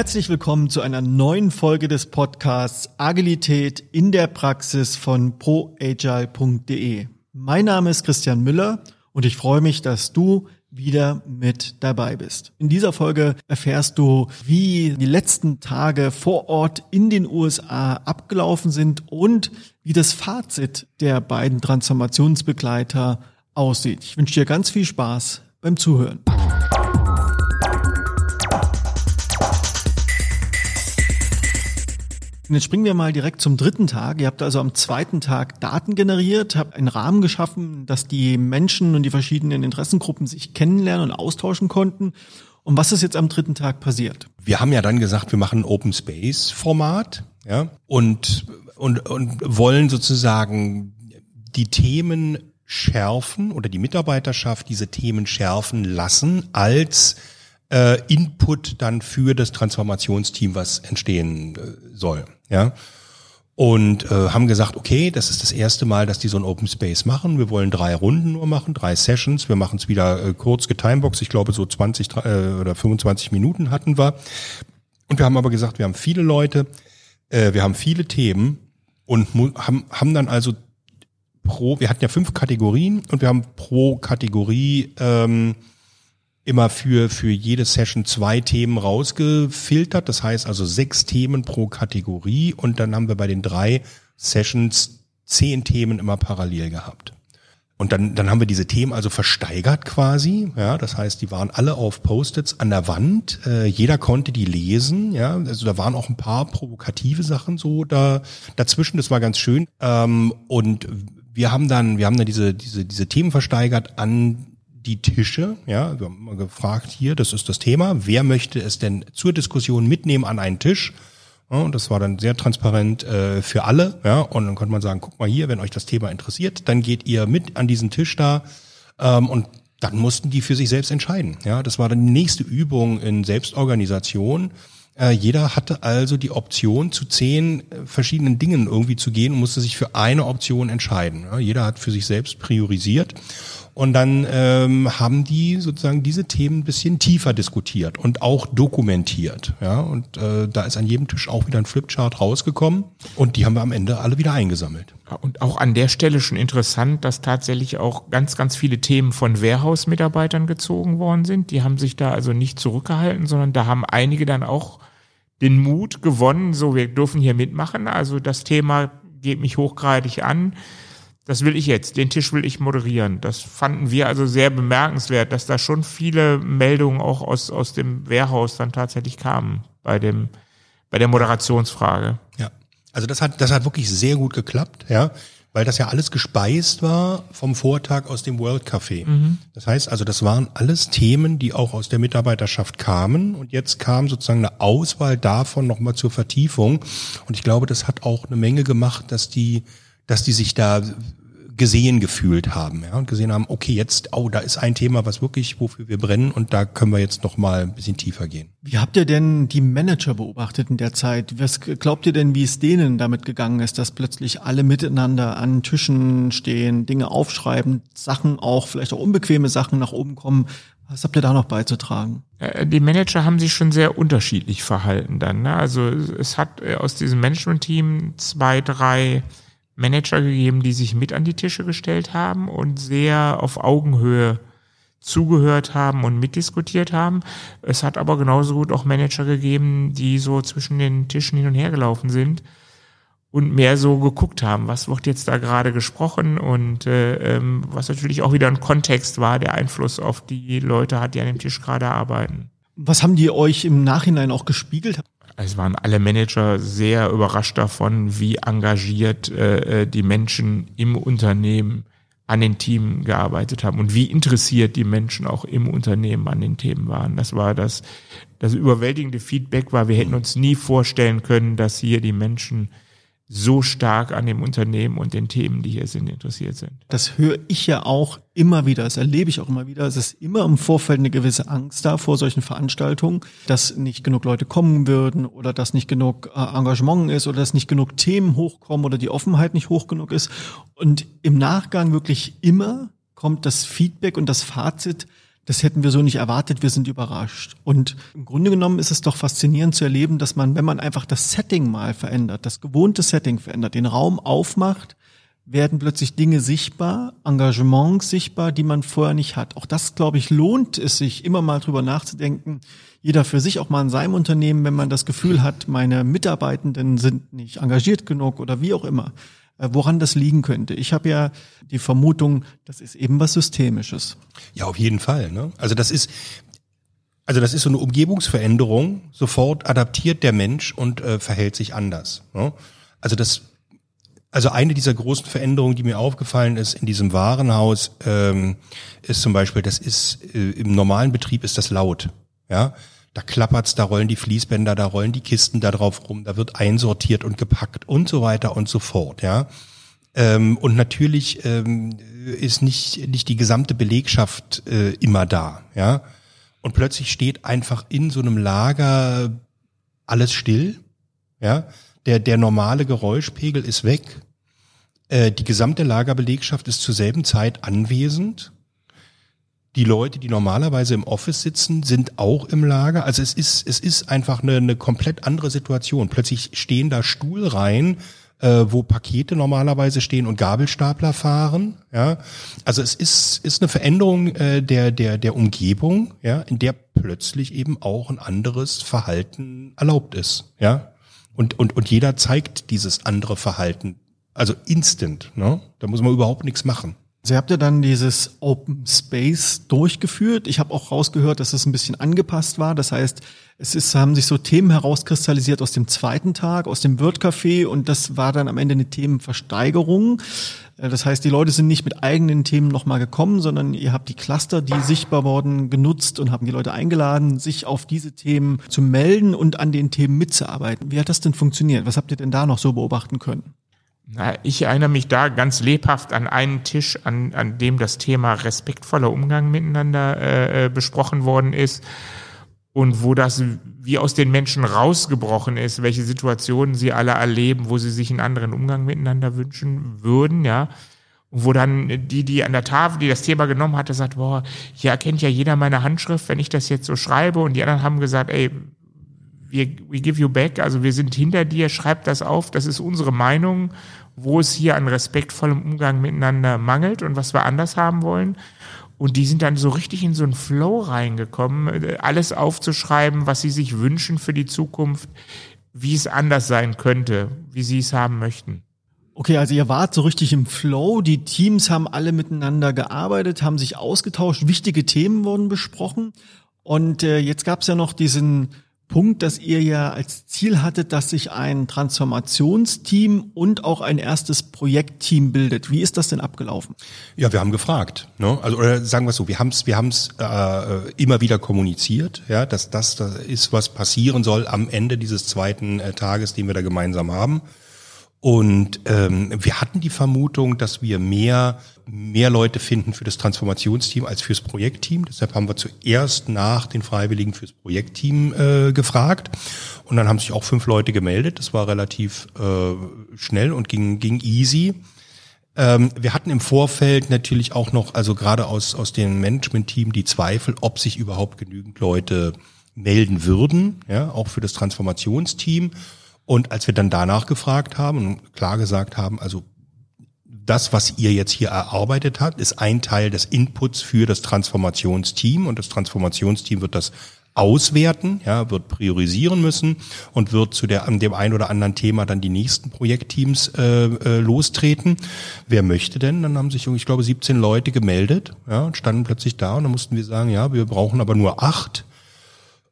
Herzlich willkommen zu einer neuen Folge des Podcasts Agilität in der Praxis von proagile.de. Mein Name ist Christian Müller und ich freue mich, dass du wieder mit dabei bist. In dieser Folge erfährst du, wie die letzten Tage vor Ort in den USA abgelaufen sind und wie das Fazit der beiden Transformationsbegleiter aussieht. Ich wünsche dir ganz viel Spaß beim Zuhören. Und jetzt springen wir mal direkt zum dritten Tag. Ihr habt also am zweiten Tag Daten generiert, habt einen Rahmen geschaffen, dass die Menschen und die verschiedenen Interessengruppen sich kennenlernen und austauschen konnten. Und was ist jetzt am dritten Tag passiert? Wir haben ja dann gesagt, wir machen ein Open Space Format, ja, und, und, und wollen sozusagen die Themen schärfen oder die Mitarbeiterschaft diese Themen schärfen lassen als äh, Input dann für das Transformationsteam, was entstehen äh, soll. Ja. Und äh, haben gesagt, okay, das ist das erste Mal, dass die so ein Open Space machen. Wir wollen drei Runden nur machen, drei Sessions. Wir machen es wieder äh, kurz getimebox. Ich glaube, so 20 äh, oder 25 Minuten hatten wir. Und wir haben aber gesagt, wir haben viele Leute, äh, wir haben viele Themen und haben, haben dann also pro, wir hatten ja fünf Kategorien und wir haben pro Kategorie ähm, immer für, für jede Session zwei Themen rausgefiltert. Das heißt also sechs Themen pro Kategorie und dann haben wir bei den drei Sessions zehn Themen immer parallel gehabt. Und dann, dann haben wir diese Themen also versteigert quasi. Ja, das heißt, die waren alle auf Post-its an der Wand. Äh, jeder konnte die lesen. Ja, also da waren auch ein paar provokative Sachen so da dazwischen. Das war ganz schön. Ähm, und wir haben dann, wir haben dann diese diese diese Themen versteigert an die Tische. Ja, wir haben immer gefragt hier, das ist das Thema. Wer möchte es denn zur Diskussion mitnehmen an einen Tisch? Ja, und das war dann sehr transparent äh, für alle. Ja, und dann konnte man sagen, guck mal hier, wenn euch das Thema interessiert, dann geht ihr mit an diesen Tisch da. Ähm, und dann mussten die für sich selbst entscheiden. Ja, das war dann die nächste Übung in Selbstorganisation. Äh, jeder hatte also die Option, zu zehn äh, verschiedenen Dingen irgendwie zu gehen und musste sich für eine Option entscheiden. Ja, jeder hat für sich selbst priorisiert. Und dann ähm, haben die sozusagen diese Themen ein bisschen tiefer diskutiert und auch dokumentiert. Ja, und äh, da ist an jedem Tisch auch wieder ein Flipchart rausgekommen und die haben wir am Ende alle wieder eingesammelt. Und auch an der Stelle schon interessant, dass tatsächlich auch ganz, ganz viele Themen von Warehouse-Mitarbeitern gezogen worden sind. Die haben sich da also nicht zurückgehalten, sondern da haben einige dann auch den Mut gewonnen, so wir dürfen hier mitmachen. Also das Thema geht mich hochgradig an das will ich jetzt, den Tisch will ich moderieren. Das fanden wir also sehr bemerkenswert, dass da schon viele Meldungen auch aus, aus dem Wehrhaus dann tatsächlich kamen bei dem, bei der Moderationsfrage. Ja. Also das hat, das hat wirklich sehr gut geklappt, ja, weil das ja alles gespeist war vom Vortag aus dem World Café. Mhm. Das heißt also, das waren alles Themen, die auch aus der Mitarbeiterschaft kamen und jetzt kam sozusagen eine Auswahl davon nochmal zur Vertiefung und ich glaube, das hat auch eine Menge gemacht, dass die dass die sich da gesehen gefühlt haben, ja, und gesehen haben, okay, jetzt, oh, da ist ein Thema, was wirklich, wofür wir brennen und da können wir jetzt noch mal ein bisschen tiefer gehen. Wie habt ihr denn die Manager beobachtet in der Zeit? Was glaubt ihr denn, wie es denen damit gegangen ist, dass plötzlich alle miteinander an Tischen stehen, Dinge aufschreiben, Sachen auch, vielleicht auch unbequeme Sachen nach oben kommen? Was habt ihr da noch beizutragen? Äh, die Manager haben sich schon sehr unterschiedlich verhalten dann. Ne? Also es hat äh, aus diesem Management-Team zwei, drei Manager gegeben, die sich mit an die Tische gestellt haben und sehr auf Augenhöhe zugehört haben und mitdiskutiert haben. Es hat aber genauso gut auch Manager gegeben, die so zwischen den Tischen hin und her gelaufen sind und mehr so geguckt haben, was wird jetzt da gerade gesprochen und äh, ähm, was natürlich auch wieder ein Kontext war, der Einfluss auf die Leute hat, die an dem Tisch gerade arbeiten. Was haben die euch im Nachhinein auch gespiegelt? Es waren alle Manager sehr überrascht davon, wie engagiert äh, äh, die Menschen im Unternehmen an den Themen gearbeitet haben und wie interessiert die Menschen auch im Unternehmen an den Themen waren. Das war das, das überwältigende Feedback war, wir hätten uns nie vorstellen können, dass hier die Menschen so stark an dem Unternehmen und den Themen, die hier sind, interessiert sind. Das höre ich ja auch immer wieder, das erlebe ich auch immer wieder. Es ist immer im Vorfeld eine gewisse Angst da vor solchen Veranstaltungen, dass nicht genug Leute kommen würden oder dass nicht genug äh, Engagement ist oder dass nicht genug Themen hochkommen oder die Offenheit nicht hoch genug ist. Und im Nachgang wirklich immer kommt das Feedback und das Fazit, das hätten wir so nicht erwartet, wir sind überrascht. Und im Grunde genommen ist es doch faszinierend zu erleben, dass man, wenn man einfach das Setting mal verändert, das gewohnte Setting verändert, den Raum aufmacht, werden plötzlich Dinge sichtbar, Engagements sichtbar, die man vorher nicht hat. Auch das, glaube ich, lohnt es sich, immer mal drüber nachzudenken, jeder für sich auch mal in seinem Unternehmen, wenn man das Gefühl hat, meine Mitarbeitenden sind nicht engagiert genug oder wie auch immer. Äh, woran das liegen könnte. Ich habe ja die Vermutung, das ist eben was Systemisches. Ja, auf jeden Fall. Ne? Also das ist, also das ist so eine Umgebungsveränderung. Sofort adaptiert der Mensch und äh, verhält sich anders. Ne? Also das, also eine dieser großen Veränderungen, die mir aufgefallen ist in diesem Warenhaus, ähm, ist zum Beispiel, das ist äh, im normalen Betrieb ist das laut. Ja, da klappert's, da rollen die Fließbänder, da rollen die Kisten da drauf rum, da wird einsortiert und gepackt und so weiter und so fort, ja. Ähm, und natürlich ähm, ist nicht, nicht die gesamte Belegschaft äh, immer da, ja. Und plötzlich steht einfach in so einem Lager alles still, ja. Der, der normale Geräuschpegel ist weg. Äh, die gesamte Lagerbelegschaft ist zur selben Zeit anwesend die Leute, die normalerweise im Office sitzen, sind auch im Lager. Also es ist, es ist einfach eine, eine komplett andere Situation. Plötzlich stehen da Stuhlreihen, äh, wo Pakete normalerweise stehen und Gabelstapler fahren. Ja, also es ist, ist eine Veränderung äh, der, der, der Umgebung, ja, in der plötzlich eben auch ein anderes Verhalten erlaubt ist. Ja, und, und, und jeder zeigt dieses andere Verhalten. Also instant, ne? Da muss man überhaupt nichts machen. Sie habt ja dann dieses Open Space durchgeführt. Ich habe auch rausgehört, dass es ein bisschen angepasst war. Das heißt, es ist, haben sich so Themen herauskristallisiert aus dem zweiten Tag, aus dem Wordcafé und das war dann am Ende eine Themenversteigerung. Äh, das heißt, die Leute sind nicht mit eigenen Themen nochmal gekommen, sondern ihr habt die Cluster, die sichtbar wurden, genutzt und haben die Leute eingeladen, sich auf diese Themen zu melden und an den Themen mitzuarbeiten. Wie hat das denn funktioniert? Was habt ihr denn da noch so beobachten können? Na, ich erinnere mich da ganz lebhaft an einen Tisch, an, an dem das Thema respektvoller Umgang miteinander äh, äh, besprochen worden ist und wo das wie aus den Menschen rausgebrochen ist, welche Situationen sie alle erleben, wo sie sich einen anderen Umgang miteinander wünschen würden, ja. Und wo dann die, die an der Tafel, die das Thema genommen hatte, sagt, boah, hier erkennt ja jeder meine Handschrift, wenn ich das jetzt so schreibe. Und die anderen haben gesagt, ey, we give you back, also wir sind hinter dir, schreib das auf, das ist unsere Meinung wo es hier an respektvollem Umgang miteinander mangelt und was wir anders haben wollen. Und die sind dann so richtig in so einen Flow reingekommen, äh, alles aufzuschreiben, was sie sich wünschen für die Zukunft, wie es anders sein könnte, wie sie es haben möchten. Okay, also ihr wart so richtig im Flow, die Teams haben alle miteinander gearbeitet, haben sich ausgetauscht, wichtige Themen wurden besprochen. Und äh, jetzt gab es ja noch diesen Punkt, dass ihr ja als Ziel hattet, dass sich ein Transformationsteam und auch ein erstes Projektteam bildet. Wie ist das denn abgelaufen? Ja, wir haben gefragt. Ne? Also oder sagen wir so, wir haben es wir haben's, äh, immer wieder kommuniziert, ja, dass das, das ist, was passieren soll am Ende dieses zweiten äh, Tages, den wir da gemeinsam haben. Und ähm, wir hatten die Vermutung, dass wir mehr, mehr Leute finden für das Transformationsteam als fürs Projektteam. Deshalb haben wir zuerst nach den Freiwilligen fürs Projektteam äh, gefragt. Und dann haben sich auch fünf Leute gemeldet. Das war relativ äh, schnell und ging, ging easy. Ähm, wir hatten im Vorfeld natürlich auch noch, also gerade aus, aus dem Management-Team, die Zweifel, ob sich überhaupt genügend Leute melden würden, ja, auch für das Transformationsteam. Und als wir dann danach gefragt haben und klar gesagt haben, also das, was ihr jetzt hier erarbeitet habt, ist ein Teil des Inputs für das Transformationsteam und das Transformationsteam wird das auswerten, ja, wird priorisieren müssen und wird zu der, an dem ein oder anderen Thema dann die nächsten Projektteams äh, äh, lostreten. Wer möchte denn? Dann haben sich, ich glaube, 17 Leute gemeldet ja, und standen plötzlich da und dann mussten wir sagen, ja, wir brauchen aber nur acht.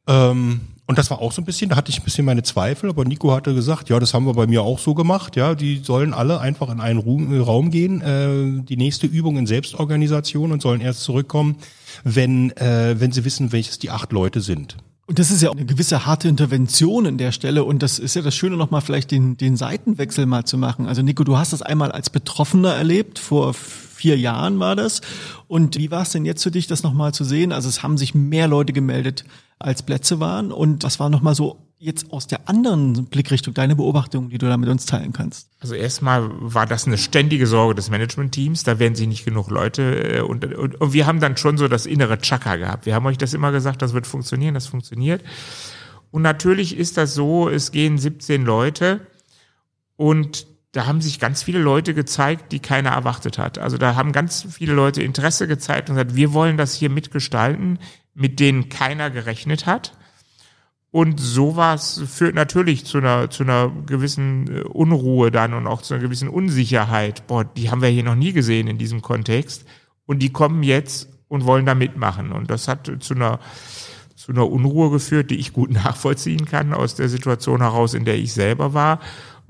Ähm, und das war auch so ein bisschen, da hatte ich ein bisschen meine Zweifel, aber Nico hatte gesagt, ja, das haben wir bei mir auch so gemacht, ja, die sollen alle einfach in einen Raum gehen, äh, die nächste Übung in Selbstorganisation und sollen erst zurückkommen, wenn, äh, wenn sie wissen, welches die acht Leute sind. Und das ist ja auch eine gewisse harte Intervention in der Stelle. Und das ist ja das Schöne, nochmal vielleicht den, den Seitenwechsel mal zu machen. Also Nico, du hast das einmal als Betroffener erlebt, vor vier Jahren war das. Und wie war es denn jetzt für dich, das nochmal zu sehen? Also es haben sich mehr Leute gemeldet als Plätze waren. Und was war nochmal so jetzt aus der anderen Blickrichtung deine Beobachtung, die du da mit uns teilen kannst? Also erstmal war das eine ständige Sorge des Managementteams, da werden sich nicht genug Leute äh, und, und, und wir haben dann schon so das innere Chaka gehabt. Wir haben euch das immer gesagt, das wird funktionieren, das funktioniert. Und natürlich ist das so, es gehen 17 Leute und da haben sich ganz viele Leute gezeigt, die keiner erwartet hat. Also da haben ganz viele Leute Interesse gezeigt und gesagt, wir wollen das hier mitgestalten, mit denen keiner gerechnet hat. Und sowas führt natürlich zu einer, zu einer gewissen äh, Unruhe dann und auch zu einer gewissen Unsicherheit. Boah, die haben wir hier noch nie gesehen in diesem Kontext. Und die kommen jetzt und wollen da mitmachen. Und das hat zu einer, zu einer Unruhe geführt, die ich gut nachvollziehen kann aus der Situation heraus, in der ich selber war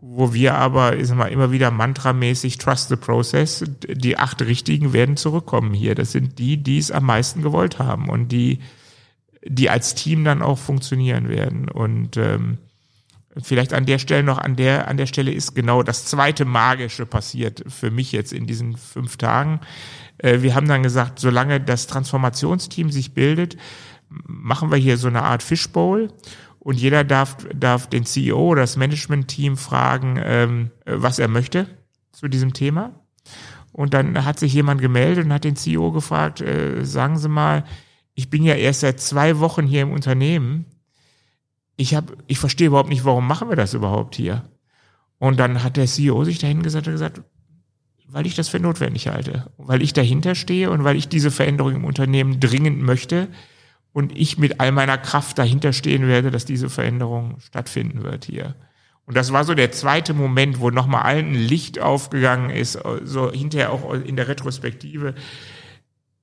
wo wir aber ich sag immer wieder mantramäßig Trust the Process, die acht Richtigen werden zurückkommen hier. Das sind die, die es am meisten gewollt haben und die, die als Team dann auch funktionieren werden. Und ähm, vielleicht an der Stelle noch, an der, an der Stelle ist genau das zweite Magische passiert für mich jetzt in diesen fünf Tagen. Äh, wir haben dann gesagt, solange das Transformationsteam sich bildet, machen wir hier so eine Art Fishbowl und jeder darf, darf den CEO oder das Management-Team fragen, ähm, was er möchte zu diesem Thema. Und dann hat sich jemand gemeldet und hat den CEO gefragt, äh, sagen Sie mal, ich bin ja erst seit zwei Wochen hier im Unternehmen. Ich habe, ich verstehe überhaupt nicht, warum machen wir das überhaupt hier? Und dann hat der CEO sich dahin gesagt, gesagt, weil ich das für notwendig halte, weil ich dahinter stehe und weil ich diese Veränderung im Unternehmen dringend möchte und ich mit all meiner Kraft dahinter stehen werde, dass diese Veränderung stattfinden wird hier. Und das war so der zweite Moment, wo nochmal allen Licht aufgegangen ist, so hinterher auch in der Retrospektive.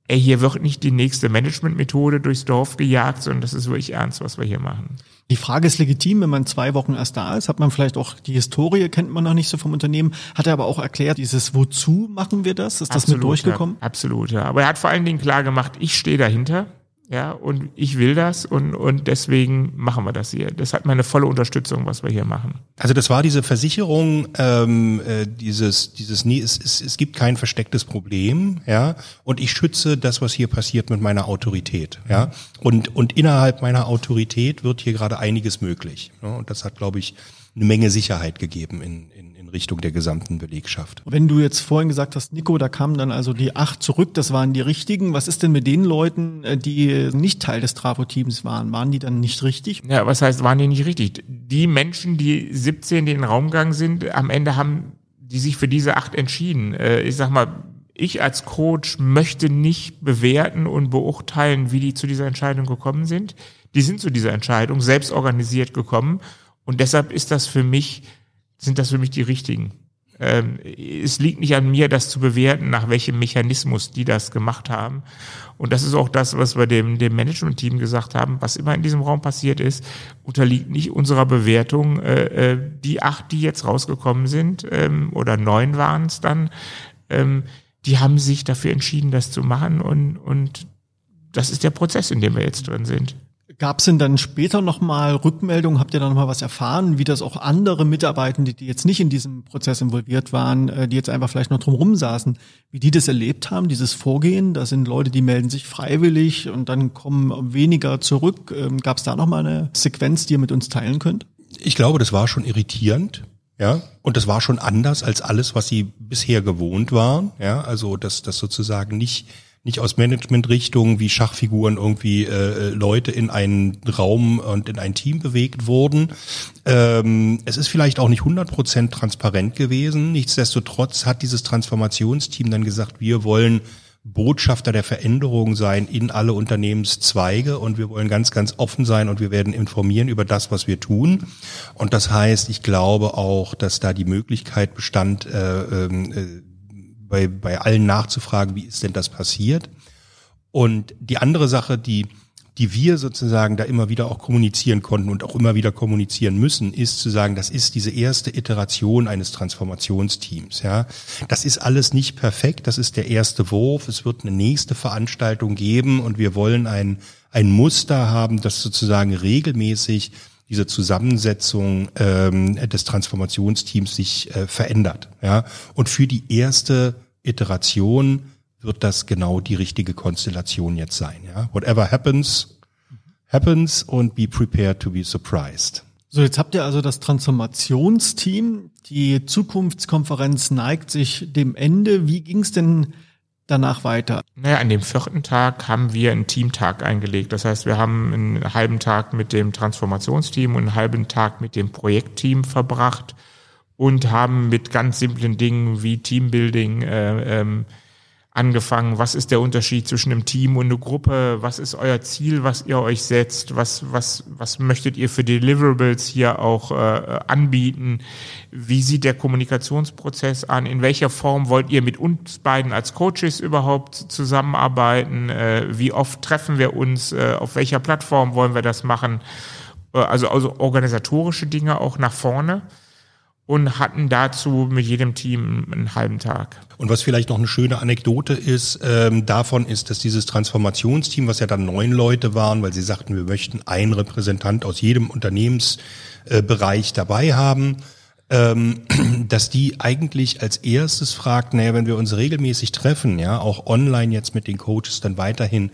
Ey, hier wird nicht die nächste Managementmethode durchs Dorf gejagt, sondern das ist wirklich ernst, was wir hier machen. Die Frage ist legitim, wenn man zwei Wochen erst da ist, hat man vielleicht auch die Historie, kennt man noch nicht so vom Unternehmen, hat er aber auch erklärt, dieses Wozu machen wir das? Ist das mit durchgekommen? Ja, absolut, ja. Aber er hat vor allen Dingen klar gemacht, ich stehe dahinter. Ja, und ich will das und, und deswegen machen wir das hier. Das hat meine volle Unterstützung, was wir hier machen. Also das war diese Versicherung, ähm, äh, dieses, dieses, nee, es, es, es gibt kein verstecktes Problem, ja, und ich schütze das, was hier passiert, mit meiner Autorität, ja. Und, und innerhalb meiner Autorität wird hier gerade einiges möglich. Ja? Und das hat, glaube ich, eine Menge Sicherheit gegeben in, in, Richtung der gesamten Belegschaft. Wenn du jetzt vorhin gesagt hast, Nico, da kamen dann also die acht zurück, das waren die richtigen. Was ist denn mit den Leuten, äh, die nicht Teil des Trafo-Teams waren? Waren die dann nicht richtig? Ja, was heißt, waren die nicht richtig? Die Menschen, die 17, die in den Raum gegangen sind, am Ende haben die sich für diese acht entschieden. Äh, ich sag mal, ich als Coach möchte nicht bewerten und beurteilen, wie die zu dieser Entscheidung gekommen sind. Die sind zu dieser Entscheidung selbst organisiert gekommen. Und deshalb ist das für mich sind das für mich die richtigen. Ähm, es liegt nicht an mir, das zu bewerten, nach welchem Mechanismus die das gemacht haben. Und das ist auch das, was wir dem, dem Management-Team gesagt haben. Was immer in diesem Raum passiert ist, unterliegt nicht unserer Bewertung. Äh, äh, die acht, die jetzt rausgekommen sind, ähm, oder neun waren es dann, ähm, die haben sich dafür entschieden, das zu machen. Und, und das ist der Prozess, in dem wir jetzt drin sind. Gab es denn dann später nochmal Rückmeldungen? Habt ihr da nochmal was erfahren, wie das auch andere Mitarbeitende, die jetzt nicht in diesem Prozess involviert waren, äh, die jetzt einfach vielleicht noch drumherum saßen, wie die das erlebt haben, dieses Vorgehen? Da sind Leute, die melden sich freiwillig und dann kommen weniger zurück. Ähm, Gab es da nochmal eine Sequenz, die ihr mit uns teilen könnt? Ich glaube, das war schon irritierend. Ja, und das war schon anders als alles, was sie bisher gewohnt waren. Ja, also dass das sozusagen nicht nicht aus Managementrichtungen wie Schachfiguren irgendwie äh, Leute in einen Raum und in ein Team bewegt wurden. Ähm, es ist vielleicht auch nicht 100% transparent gewesen. Nichtsdestotrotz hat dieses Transformationsteam dann gesagt, wir wollen Botschafter der Veränderung sein in alle Unternehmenszweige und wir wollen ganz, ganz offen sein und wir werden informieren über das, was wir tun. Und das heißt, ich glaube auch, dass da die Möglichkeit bestand, äh, ähm, äh, bei, bei allen nachzufragen, wie ist denn das passiert? Und die andere Sache, die, die wir sozusagen da immer wieder auch kommunizieren konnten und auch immer wieder kommunizieren müssen, ist zu sagen, das ist diese erste Iteration eines Transformationsteams. Ja, das ist alles nicht perfekt. Das ist der erste Wurf. Es wird eine nächste Veranstaltung geben und wir wollen ein ein Muster haben, das sozusagen regelmäßig diese Zusammensetzung ähm, des Transformationsteams sich äh, verändert. Ja? Und für die erste Iteration wird das genau die richtige Konstellation jetzt sein. Ja? Whatever happens, happens und be prepared to be surprised. So, jetzt habt ihr also das Transformationsteam. Die Zukunftskonferenz neigt sich dem Ende. Wie ging es denn danach weiter? Naja, an dem vierten Tag haben wir einen Teamtag eingelegt. Das heißt, wir haben einen halben Tag mit dem Transformationsteam und einen halben Tag mit dem Projektteam verbracht und haben mit ganz simplen Dingen wie Teambuilding äh, ähm, angefangen, was ist der Unterschied zwischen einem Team und einer Gruppe, was ist euer Ziel, was ihr euch setzt, was, was, was möchtet ihr für Deliverables hier auch äh, anbieten, wie sieht der Kommunikationsprozess an, in welcher Form wollt ihr mit uns beiden als Coaches überhaupt zusammenarbeiten, äh, wie oft treffen wir uns, äh, auf welcher Plattform wollen wir das machen, äh, also, also organisatorische Dinge auch nach vorne und hatten dazu mit jedem Team einen halben Tag. Und was vielleicht noch eine schöne Anekdote ist, ähm, davon ist, dass dieses Transformationsteam, was ja dann neun Leute waren, weil sie sagten, wir möchten einen Repräsentant aus jedem Unternehmensbereich äh, dabei haben, ähm, dass die eigentlich als erstes fragt, naja, wenn wir uns regelmäßig treffen, ja, auch online jetzt mit den Coaches dann weiterhin,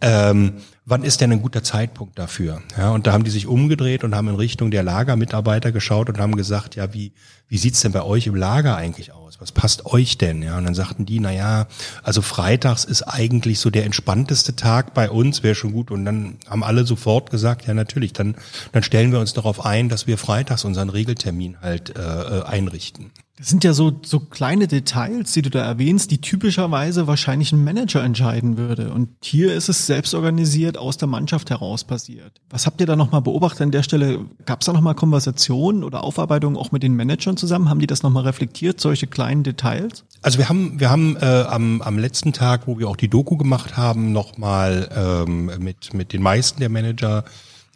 ähm, wann ist denn ein guter Zeitpunkt dafür? Ja, und da haben die sich umgedreht und haben in Richtung der Lagermitarbeiter geschaut und haben gesagt, ja, wie, wie sieht's denn bei euch im Lager eigentlich aus? Was passt euch denn? Ja, und dann sagten die, na ja, also freitags ist eigentlich so der entspannteste Tag bei uns, wäre schon gut. Und dann haben alle sofort gesagt, ja, natürlich, dann, dann stellen wir uns darauf ein, dass wir freitags unseren Regeltermin halt äh, äh einrichten. Das sind ja so, so kleine Details, die du da erwähnst, die typischerweise wahrscheinlich ein Manager entscheiden würde. Und hier ist es selbst organisiert aus der Mannschaft heraus passiert. Was habt ihr da nochmal beobachtet an der Stelle? Gab es da nochmal Konversationen oder Aufarbeitungen auch mit den Managern zusammen? Haben die das nochmal reflektiert, solche kleinen Details? Also wir haben, wir haben äh, am, am letzten Tag, wo wir auch die Doku gemacht haben, nochmal ähm, mit, mit den meisten der Manager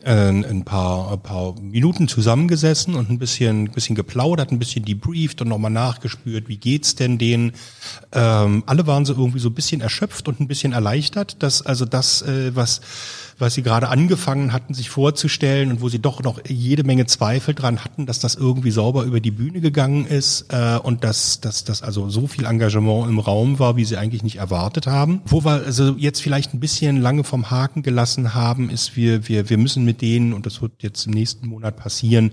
ein paar, ein paar Minuten zusammengesessen und ein bisschen, bisschen geplaudert, ein bisschen debrieft und nochmal nachgespürt, wie geht's denn denen? Ähm, alle waren so irgendwie so ein bisschen erschöpft und ein bisschen erleichtert, dass also das, äh, was was sie gerade angefangen hatten, sich vorzustellen und wo sie doch noch jede Menge Zweifel dran hatten, dass das irgendwie sauber über die Bühne gegangen ist äh, und dass, dass, dass also so viel Engagement im Raum war, wie sie eigentlich nicht erwartet haben. Wo wir also jetzt vielleicht ein bisschen lange vom Haken gelassen haben, ist, wir, wir, wir müssen mit denen, und das wird jetzt im nächsten Monat passieren,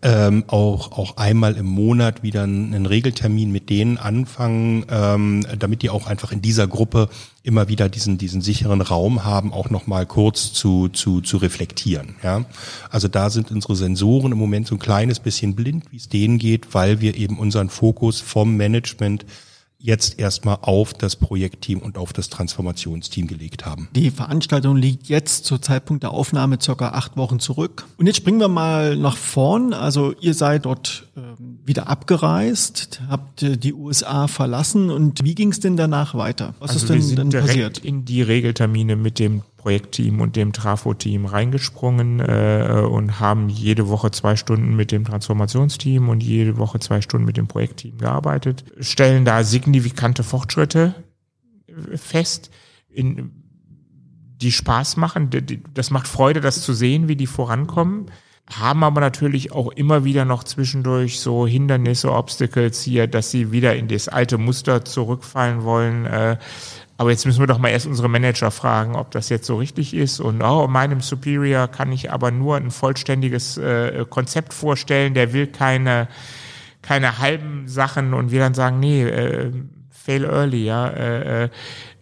ähm, auch, auch einmal im Monat wieder einen, einen Regeltermin mit denen anfangen, ähm, damit die auch einfach in dieser Gruppe immer wieder diesen, diesen sicheren Raum haben, auch nochmal kurz zu, zu, zu reflektieren. Ja? Also da sind unsere Sensoren im Moment so ein kleines bisschen blind, wie es denen geht, weil wir eben unseren Fokus vom Management jetzt erstmal auf das Projektteam und auf das Transformationsteam gelegt haben. Die Veranstaltung liegt jetzt zur Zeitpunkt der Aufnahme circa acht Wochen zurück. Und jetzt springen wir mal nach vorn. Also ihr seid dort äh, wieder abgereist, habt äh, die USA verlassen und wie ging es denn danach weiter? Was also ist denn, denn passiert? In die Regeltermine mit dem Projektteam und dem Trafo-Team reingesprungen äh, und haben jede Woche zwei Stunden mit dem Transformationsteam und jede Woche zwei Stunden mit dem Projektteam gearbeitet, stellen da signifikante Fortschritte äh, fest, in, die Spaß machen. Das macht Freude, das zu sehen, wie die vorankommen haben aber natürlich auch immer wieder noch zwischendurch so Hindernisse, Obstacles hier, dass sie wieder in das alte Muster zurückfallen wollen. Äh, aber jetzt müssen wir doch mal erst unsere Manager fragen, ob das jetzt so richtig ist. Und oh, meinem Superior kann ich aber nur ein vollständiges äh, Konzept vorstellen. Der will keine, keine halben Sachen. Und wir dann sagen, nee, äh, fail early, ja. Äh, äh,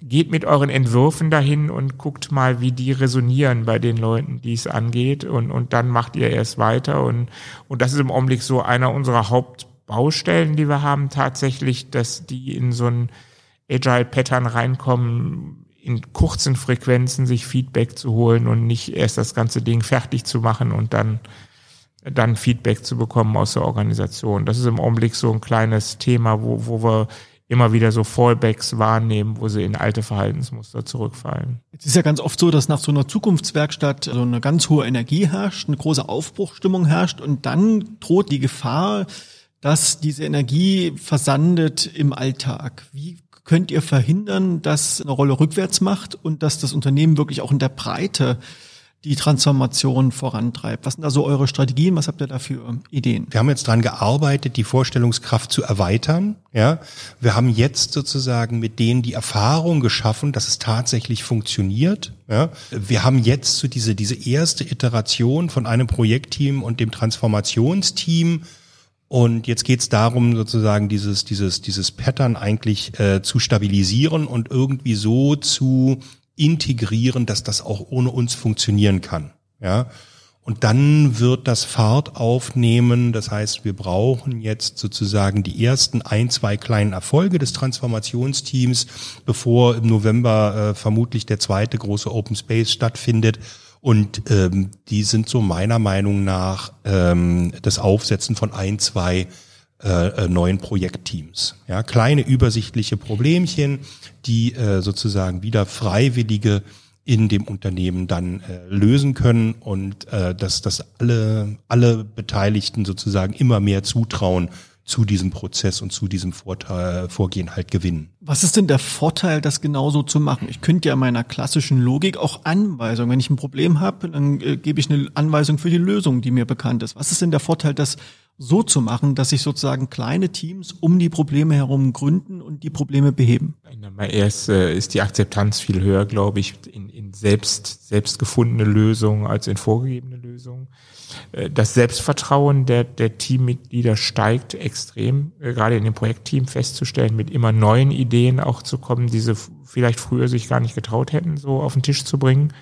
geht mit euren Entwürfen dahin und guckt mal, wie die resonieren bei den Leuten, die es angeht. Und, und dann macht ihr erst weiter. Und, und das ist im Augenblick so einer unserer Hauptbaustellen, die wir haben, tatsächlich, dass die in so ein Agile-Pattern reinkommen, in kurzen Frequenzen sich Feedback zu holen und nicht erst das ganze Ding fertig zu machen und dann dann Feedback zu bekommen aus der Organisation. Das ist im Augenblick so ein kleines Thema, wo, wo wir immer wieder so Fallbacks wahrnehmen, wo sie in alte Verhaltensmuster zurückfallen. Es ist ja ganz oft so, dass nach so einer Zukunftswerkstatt so eine ganz hohe Energie herrscht, eine große Aufbruchstimmung herrscht und dann droht die Gefahr, dass diese Energie versandet im Alltag. Wie könnt ihr verhindern, dass eine Rolle rückwärts macht und dass das Unternehmen wirklich auch in der Breite die Transformation vorantreibt. Was sind also eure Strategien? Was habt ihr da für Ideen? Wir haben jetzt dran gearbeitet, die Vorstellungskraft zu erweitern. Ja, wir haben jetzt sozusagen mit denen die Erfahrung geschaffen, dass es tatsächlich funktioniert. Ja, wir haben jetzt so diese diese erste Iteration von einem Projektteam und dem Transformationsteam und jetzt geht es darum, sozusagen dieses, dieses, dieses Pattern eigentlich äh, zu stabilisieren und irgendwie so zu integrieren, dass das auch ohne uns funktionieren kann. Ja. Und dann wird das Fahrt aufnehmen. Das heißt, wir brauchen jetzt sozusagen die ersten ein, zwei kleinen Erfolge des Transformationsteams, bevor im November äh, vermutlich der zweite große Open Space stattfindet. Und ähm, die sind so meiner Meinung nach ähm, das Aufsetzen von ein, zwei äh, äh, neuen Projektteams. Ja, kleine übersichtliche Problemchen, die äh, sozusagen wieder Freiwillige in dem Unternehmen dann äh, lösen können und äh, dass, dass alle, alle Beteiligten sozusagen immer mehr zutrauen, zu diesem Prozess und zu diesem Vorteil, Vorgehen halt gewinnen. Was ist denn der Vorteil, das genauso zu machen? Ich könnte ja meiner klassischen Logik auch Anweisungen. Wenn ich ein Problem habe, dann äh, gebe ich eine Anweisung für die Lösung, die mir bekannt ist. Was ist denn der Vorteil, das so zu machen, dass sich sozusagen kleine Teams um die Probleme herum gründen und die Probleme beheben? Erst äh, ist die Akzeptanz viel höher, glaube ich, in, in selbst, selbst gefundene Lösungen als in vorgegebene Lösungen. Äh, das Selbstvertrauen der, der Teammitglieder steigt extrem, äh, gerade in dem Projektteam festzustellen, mit immer neuen Ideen auch zu kommen, die sie vielleicht früher sich gar nicht getraut hätten, so auf den Tisch zu bringen.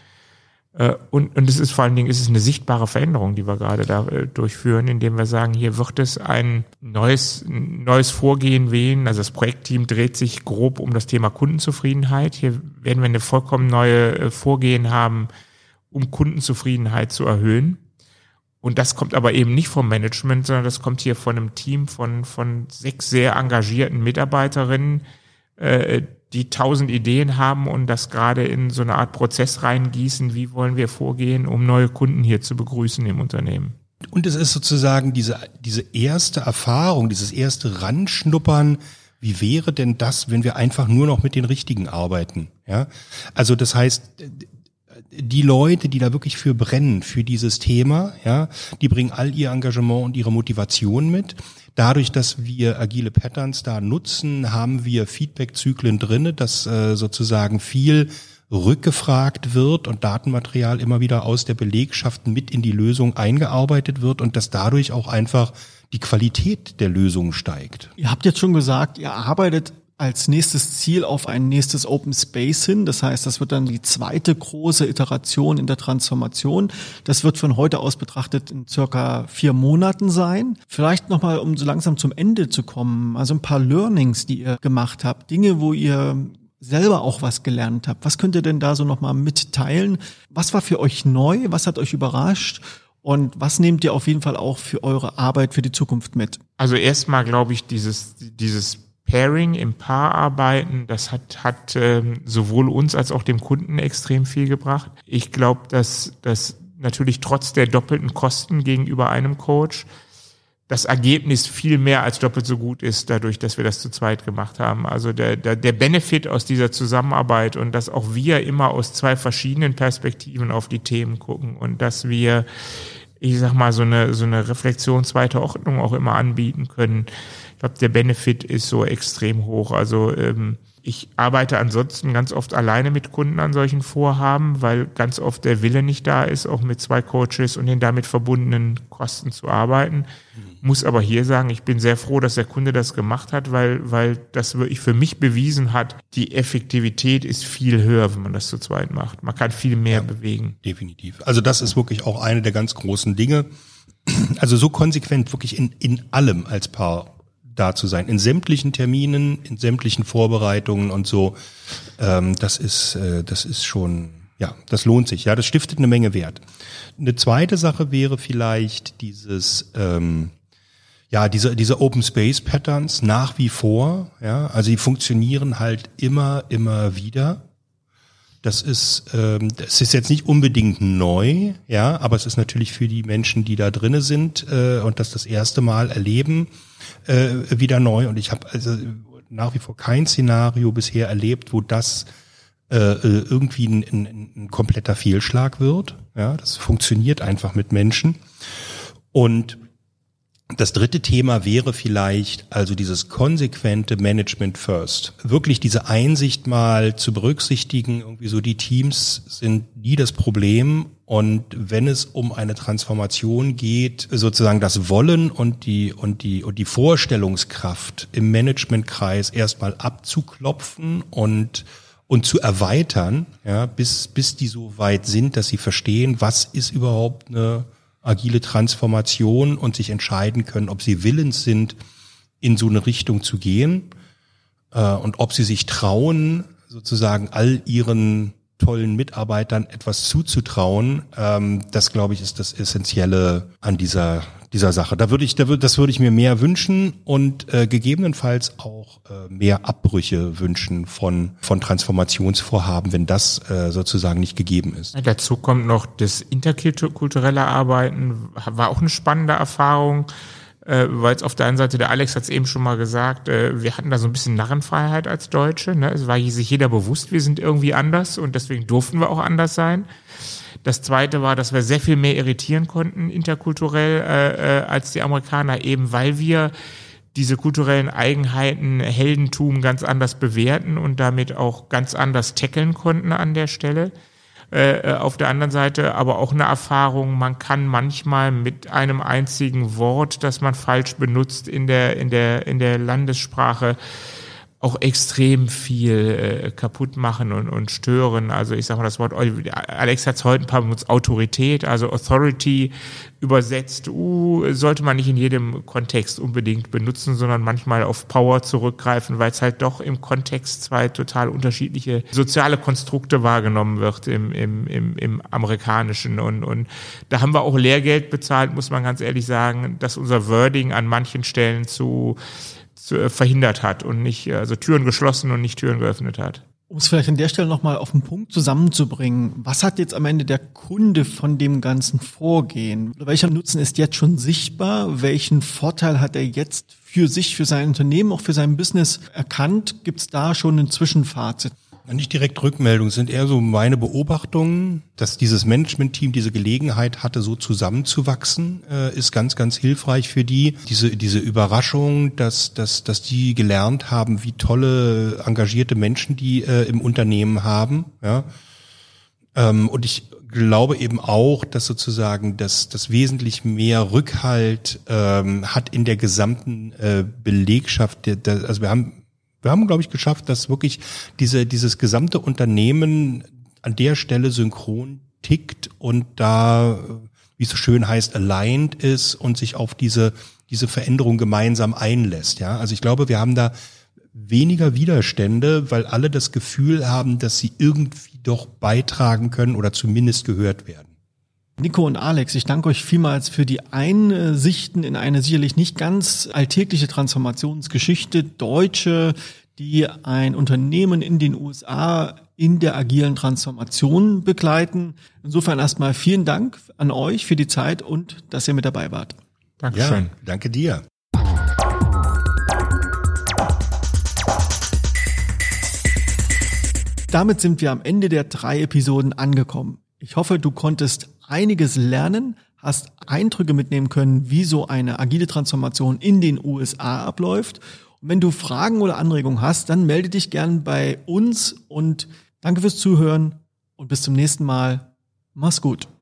Äh, und, und es ist vor allen Dingen, es ist eine sichtbare Veränderung, die wir gerade da durchführen, indem wir sagen, hier wird es ein neues, neues Vorgehen wählen. Also das Projektteam dreht sich grob um das Thema Kundenzufriedenheit. Hier werden wir eine vollkommen neue Vorgehen haben, um Kundenzufriedenheit zu erhöhen. Und das kommt aber eben nicht vom Management, sondern das kommt hier von einem Team von, von sechs sehr engagierten Mitarbeiterinnen, äh, die tausend Ideen haben und das gerade in so eine Art Prozess reingießen. Wie wollen wir vorgehen, um neue Kunden hier zu begrüßen im Unternehmen? Und es ist sozusagen diese, diese erste Erfahrung, dieses erste Ranschnuppern. Wie wäre denn das, wenn wir einfach nur noch mit den Richtigen arbeiten? Ja, also das heißt, die Leute, die da wirklich für brennen, für dieses Thema, ja, die bringen all ihr Engagement und ihre Motivation mit. Dadurch, dass wir agile Patterns da nutzen, haben wir Feedback-Zyklen drinne, dass äh, sozusagen viel rückgefragt wird und Datenmaterial immer wieder aus der Belegschaft mit in die Lösung eingearbeitet wird und dass dadurch auch einfach die Qualität der Lösung steigt. Ihr habt jetzt schon gesagt, ihr arbeitet als nächstes Ziel auf ein nächstes Open Space hin. Das heißt, das wird dann die zweite große Iteration in der Transformation. Das wird von heute aus betrachtet in circa vier Monaten sein. Vielleicht nochmal, um so langsam zum Ende zu kommen, also ein paar Learnings, die ihr gemacht habt, Dinge, wo ihr selber auch was gelernt habt. Was könnt ihr denn da so nochmal mitteilen? Was war für euch neu? Was hat euch überrascht? Und was nehmt ihr auf jeden Fall auch für eure Arbeit für die Zukunft mit? Also erstmal glaube ich, dieses, dieses Pairing im Paararbeiten, das hat, hat ähm, sowohl uns als auch dem Kunden extrem viel gebracht. Ich glaube, dass, dass natürlich trotz der doppelten Kosten gegenüber einem Coach das Ergebnis viel mehr als doppelt so gut ist, dadurch, dass wir das zu zweit gemacht haben. Also der, der, der Benefit aus dieser Zusammenarbeit und dass auch wir immer aus zwei verschiedenen Perspektiven auf die Themen gucken und dass wir, ich sag mal, so eine, so eine Reflexion zweiter Ordnung auch immer anbieten können ich glaube, der Benefit ist so extrem hoch. Also ähm, ich arbeite ansonsten ganz oft alleine mit Kunden an solchen Vorhaben, weil ganz oft der Wille nicht da ist, auch mit zwei Coaches und den damit verbundenen Kosten zu arbeiten. Muss aber hier sagen, ich bin sehr froh, dass der Kunde das gemacht hat, weil, weil das wirklich für mich bewiesen hat, die Effektivität ist viel höher, wenn man das zu zweit macht. Man kann viel mehr ja, bewegen. Definitiv. Also das ist wirklich auch eine der ganz großen Dinge. Also so konsequent wirklich in, in allem als Paar da zu sein, in sämtlichen Terminen, in sämtlichen Vorbereitungen und so. Ähm, das ist, äh, das ist schon, ja, das lohnt sich. Ja, das stiftet eine Menge Wert. Eine zweite Sache wäre vielleicht dieses, ähm, ja, diese, diese Open Space Patterns nach wie vor, ja, also die funktionieren halt immer, immer wieder. Das ist, ähm, das ist jetzt nicht unbedingt neu, ja, aber es ist natürlich für die Menschen, die da drinnen sind äh, und das das erste Mal erleben, äh, wieder neu. Und ich habe also nach wie vor kein Szenario bisher erlebt, wo das äh, äh, irgendwie ein, ein, ein kompletter Fehlschlag wird. Ja, das funktioniert einfach mit Menschen. Und das dritte Thema wäre vielleicht also dieses konsequente Management First. Wirklich diese Einsicht mal zu berücksichtigen, irgendwie so die Teams sind nie das Problem und wenn es um eine Transformation geht, sozusagen das Wollen und die und die und die Vorstellungskraft im Managementkreis erstmal abzuklopfen und und zu erweitern, ja, bis bis die so weit sind, dass sie verstehen, was ist überhaupt eine agile Transformation und sich entscheiden können, ob sie willens sind, in so eine Richtung zu gehen äh, und ob sie sich trauen, sozusagen all ihren tollen Mitarbeitern etwas zuzutrauen. Ähm, das, glaube ich, ist das Essentielle an dieser dieser Sache. Da würde ich, da würde, das würde ich mir mehr wünschen und äh, gegebenenfalls auch äh, mehr Abbrüche wünschen von von Transformationsvorhaben, wenn das äh, sozusagen nicht gegeben ist. Ja, dazu kommt noch das interkulturelle Arbeiten, war auch eine spannende Erfahrung äh, weil es auf der einen Seite, der Alex hat es eben schon mal gesagt, äh, wir hatten da so ein bisschen Narrenfreiheit als Deutsche. Ne? Es war sich jeder bewusst, wir sind irgendwie anders und deswegen durften wir auch anders sein. Das zweite war, dass wir sehr viel mehr irritieren konnten interkulturell äh, äh, als die Amerikaner, eben weil wir diese kulturellen Eigenheiten, Heldentum ganz anders bewerten und damit auch ganz anders tackeln konnten an der Stelle. Äh, äh, auf der anderen Seite aber auch eine Erfahrung, man kann manchmal mit einem einzigen Wort, das man falsch benutzt in der, in der, in der Landessprache, auch extrem viel äh, kaputt machen und, und stören. Also ich sage mal das Wort, Alex hat es heute ein paar benutzt, Autorität, also Authority übersetzt, uh, sollte man nicht in jedem Kontext unbedingt benutzen, sondern manchmal auf Power zurückgreifen, weil es halt doch im Kontext zwei total unterschiedliche soziale Konstrukte wahrgenommen wird im, im, im, im amerikanischen. Und, und da haben wir auch Lehrgeld bezahlt, muss man ganz ehrlich sagen, dass unser Wording an manchen Stellen zu verhindert hat und nicht, also Türen geschlossen und nicht Türen geöffnet hat. Um es vielleicht an der Stelle nochmal auf den Punkt zusammenzubringen, was hat jetzt am Ende der Kunde von dem ganzen Vorgehen? Welcher Nutzen ist jetzt schon sichtbar? Welchen Vorteil hat er jetzt für sich, für sein Unternehmen, auch für sein Business erkannt? Gibt es da schon ein Zwischenfazit? Nicht direkt Rückmeldungen, sind eher so meine Beobachtungen, dass dieses Management-Team diese Gelegenheit hatte, so zusammenzuwachsen, äh, ist ganz, ganz hilfreich für die. Diese, diese Überraschung, dass, dass, dass die gelernt haben, wie tolle, engagierte Menschen die äh, im Unternehmen haben. Ja. Ähm, und ich glaube eben auch, dass sozusagen das, das wesentlich mehr Rückhalt ähm, hat in der gesamten äh, Belegschaft. Der, der, also wir haben wir haben, glaube ich, geschafft, dass wirklich diese, dieses gesamte Unternehmen an der Stelle synchron tickt und da, wie es so schön heißt, aligned ist und sich auf diese, diese Veränderung gemeinsam einlässt. Ja, also ich glaube, wir haben da weniger Widerstände, weil alle das Gefühl haben, dass sie irgendwie doch beitragen können oder zumindest gehört werden. Nico und Alex, ich danke euch vielmals für die Einsichten in eine sicherlich nicht ganz alltägliche Transformationsgeschichte. Deutsche, die ein Unternehmen in den USA in der agilen Transformation begleiten. Insofern erstmal vielen Dank an euch für die Zeit und dass ihr mit dabei wart. Dankeschön. Ja, danke dir. Damit sind wir am Ende der drei Episoden angekommen. Ich hoffe, du konntest einiges lernen, hast Eindrücke mitnehmen können, wie so eine agile Transformation in den USA abläuft. Und wenn du Fragen oder Anregungen hast, dann melde dich gern bei uns und danke fürs Zuhören und bis zum nächsten Mal. Mach's gut.